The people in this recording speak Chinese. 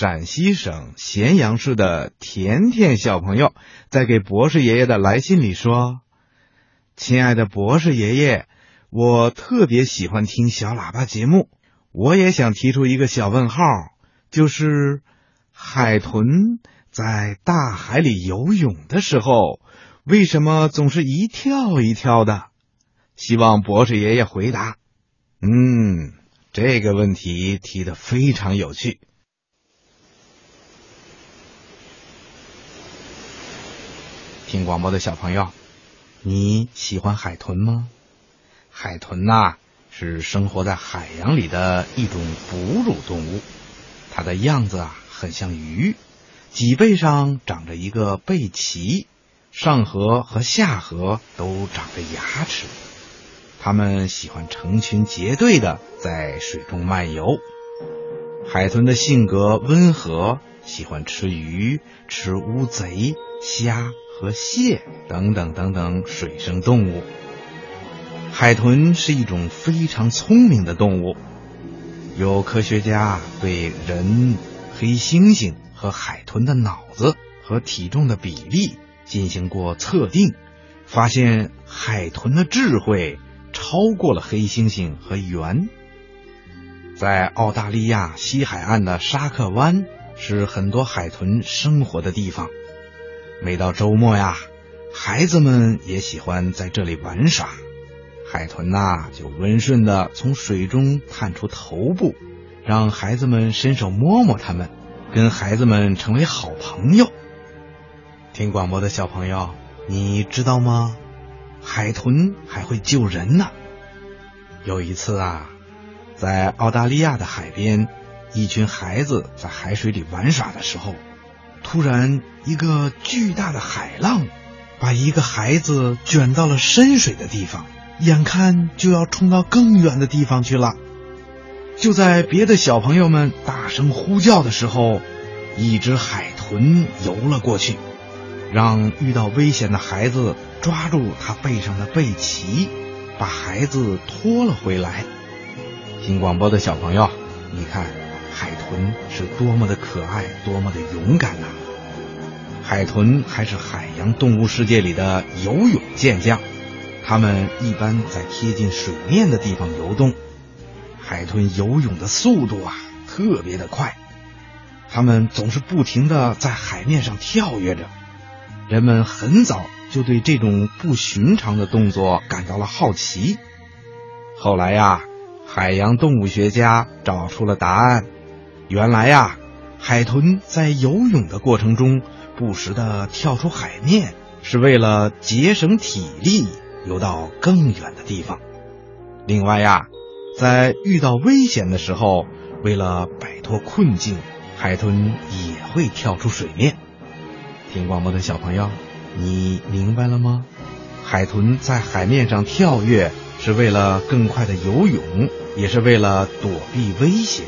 陕西省咸阳市的甜甜小朋友在给博士爷爷的来信里说：“亲爱的博士爷爷，我特别喜欢听小喇叭节目，我也想提出一个小问号，就是海豚在大海里游泳的时候，为什么总是一跳一跳的？希望博士爷爷回答。”嗯。这个问题提的非常有趣。听广播的小朋友，你喜欢海豚吗？海豚呐，是生活在海洋里的一种哺乳动物。它的样子啊，很像鱼，脊背上长着一个背鳍，上颌和下颌都长着牙齿。它们喜欢成群结队的在水中漫游。海豚的性格温和，喜欢吃鱼、吃乌贼、虾和蟹等等等等水生动物。海豚是一种非常聪明的动物。有科学家对人、黑猩猩和海豚的脑子和体重的比例进行过测定，发现海豚的智慧。超过了黑猩猩和猿。在澳大利亚西海岸的沙克湾是很多海豚生活的地方。每到周末呀，孩子们也喜欢在这里玩耍。海豚呐，就温顺的从水中探出头部，让孩子们伸手摸摸它们，跟孩子们成为好朋友。听广播的小朋友，你知道吗？海豚还会救人呢。有一次啊，在澳大利亚的海边，一群孩子在海水里玩耍的时候，突然一个巨大的海浪把一个孩子卷到了深水的地方，眼看就要冲到更远的地方去了。就在别的小朋友们大声呼叫的时候，一只海豚游了过去，让遇到危险的孩子。抓住他背上的背鳍，把孩子拖了回来。听广播的小朋友，你看海豚是多么的可爱，多么的勇敢呐！海豚还是海洋动物世界里的游泳健将，它们一般在贴近水面的地方游动。海豚游泳的速度啊，特别的快，它们总是不停的在海面上跳跃着。人们很早。就对这种不寻常的动作感到了好奇。后来呀，海洋动物学家找出了答案。原来呀，海豚在游泳的过程中不时的跳出海面，是为了节省体力，游到更远的地方。另外呀，在遇到危险的时候，为了摆脱困境，海豚也会跳出水面。听广播的小朋友。你明白了吗？海豚在海面上跳跃，是为了更快的游泳，也是为了躲避危险。